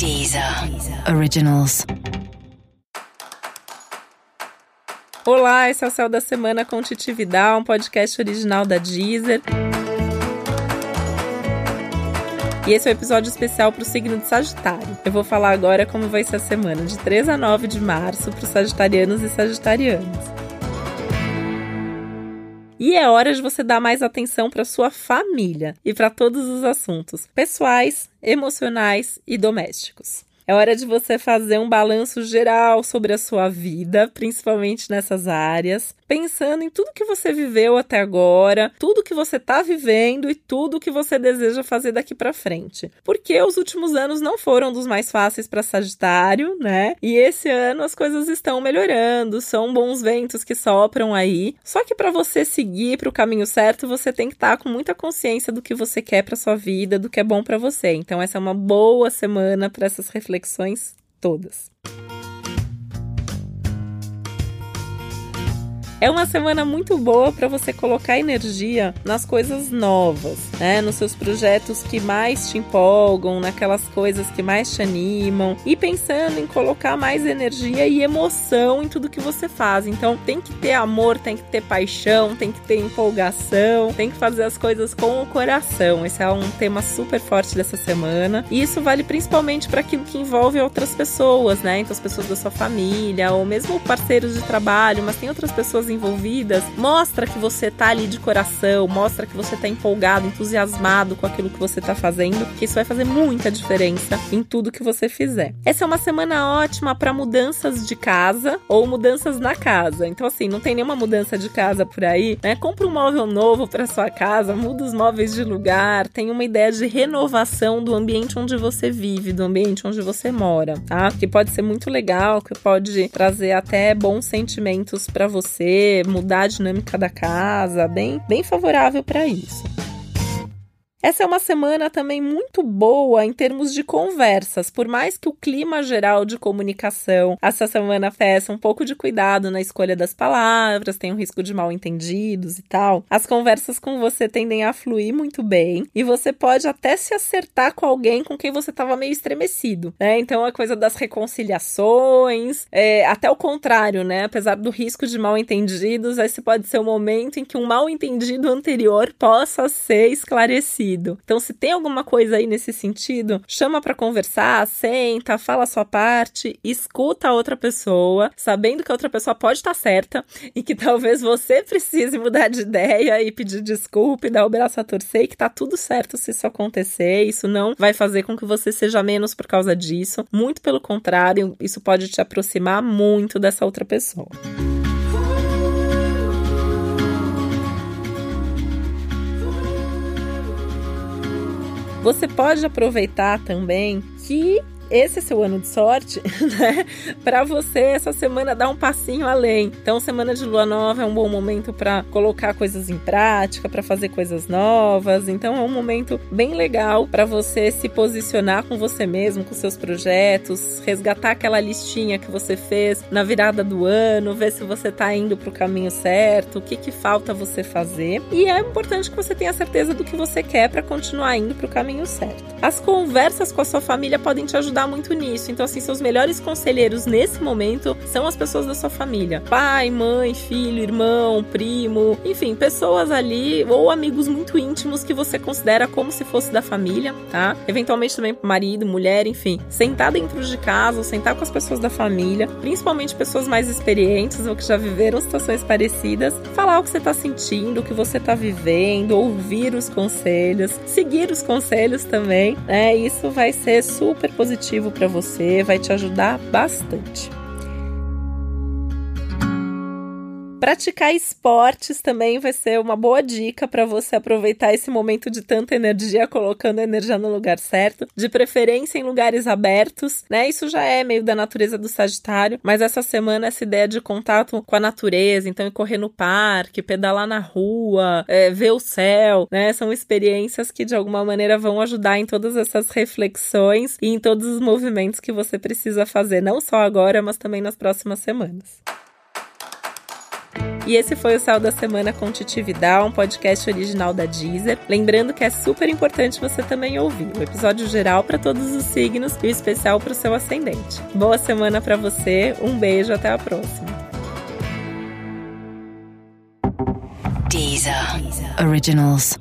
Deezer Originals. Olá, esse é o Céu da Semana com Titi Vidal, um podcast original da Deezer. E esse é o um episódio especial para o signo de Sagitário. Eu vou falar agora como vai ser a semana de 3 a 9 de março para os sagitarianos e sagitarianas. E é hora de você dar mais atenção para sua família e para todos os assuntos pessoais, emocionais e domésticos. É hora de você fazer um balanço geral sobre a sua vida, principalmente nessas áreas, pensando em tudo que você viveu até agora, tudo que você está vivendo e tudo que você deseja fazer daqui para frente. Porque os últimos anos não foram dos mais fáceis para Sagitário, né? E esse ano as coisas estão melhorando, são bons ventos que sopram aí. Só que para você seguir para o caminho certo, você tem que estar tá com muita consciência do que você quer para sua vida, do que é bom para você. Então essa é uma boa semana para essas reflexões todas. É uma semana muito boa para você colocar energia nas coisas novas, né? Nos seus projetos que mais te empolgam, naquelas coisas que mais te animam e pensando em colocar mais energia e emoção em tudo que você faz. Então, tem que ter amor, tem que ter paixão, tem que ter empolgação, tem que fazer as coisas com o coração. Esse é um tema super forte dessa semana. E isso vale principalmente para aquilo que envolve outras pessoas, né? Então, as pessoas da sua família ou mesmo parceiros de trabalho, mas tem outras pessoas envolvidas, mostra que você tá ali de coração, mostra que você tá empolgado, entusiasmado com aquilo que você tá fazendo, que isso vai fazer muita diferença em tudo que você fizer. Essa é uma semana ótima para mudanças de casa ou mudanças na casa. Então assim, não tem nenhuma mudança de casa por aí, né? Compra um móvel novo para sua casa, muda os móveis de lugar, tem uma ideia de renovação do ambiente onde você vive, do ambiente onde você mora, tá? Que pode ser muito legal, que pode trazer até bons sentimentos para você mudar a dinâmica da casa, bem, bem favorável para isso. Essa é uma semana também muito boa em termos de conversas, por mais que o clima geral de comunicação essa semana peça um pouco de cuidado na escolha das palavras, tem um risco de mal entendidos e tal. As conversas com você tendem a fluir muito bem e você pode até se acertar com alguém com quem você estava meio estremecido, né? Então a coisa das reconciliações, é, até o contrário, né? Apesar do risco de mal entendidos, esse pode ser o momento em que um mal entendido anterior possa ser esclarecido Então, se tem alguma coisa aí nesse sentido, chama para conversar, senta, fala a sua parte, escuta a outra pessoa, sabendo que a outra pessoa pode estar certa e que talvez você precise mudar de ideia e pedir desculpa e dar o braço a torcer e que tá tudo certo se isso acontecer. Isso não vai fazer com que você seja menos por causa disso. Muito pelo contrário, isso pode te aproximar muito dessa outra pessoa. Você pode aproveitar também que esse é seu ano de sorte, né? Para você essa semana dar um passinho além. Então, semana de lua nova é um bom momento para colocar coisas em prática, para fazer coisas novas. Então, é um momento bem legal para você se posicionar com você mesmo, com seus projetos, resgatar aquela listinha que você fez na virada do ano, ver se você tá indo para o caminho certo, o que que falta você fazer. E é importante que você tenha certeza do que você quer para continuar indo para o caminho certo. As conversas com a sua família podem te ajudar ajudar muito nisso. Então, assim, seus melhores conselheiros nesse momento são as pessoas da sua família: pai, mãe, filho, irmão, primo, enfim, pessoas ali ou amigos muito íntimos que você considera como se fosse da família, tá? Eventualmente também marido, mulher, enfim, sentar dentro de casa, ou sentar com as pessoas da família, principalmente pessoas mais experientes ou que já viveram situações parecidas, falar o que você tá sentindo, o que você tá vivendo, ouvir os conselhos, seguir os conselhos também, né? Isso vai ser super positivo positivo para você, vai te ajudar bastante. Praticar esportes também vai ser uma boa dica para você aproveitar esse momento de tanta energia, colocando a energia no lugar certo, de preferência em lugares abertos, né? Isso já é meio da natureza do Sagitário, mas essa semana essa ideia de contato com a natureza, então ir correr no parque, pedalar na rua, é, ver o céu, né? São experiências que de alguma maneira vão ajudar em todas essas reflexões e em todos os movimentos que você precisa fazer, não só agora, mas também nas próximas semanas. E esse foi o Céu da Semana com Titividade, um podcast original da Deezer. Lembrando que é super importante você também ouvir o episódio geral para todos os signos e o especial para o seu ascendente. Boa semana para você, um beijo, até a próxima. Deezer. Originals.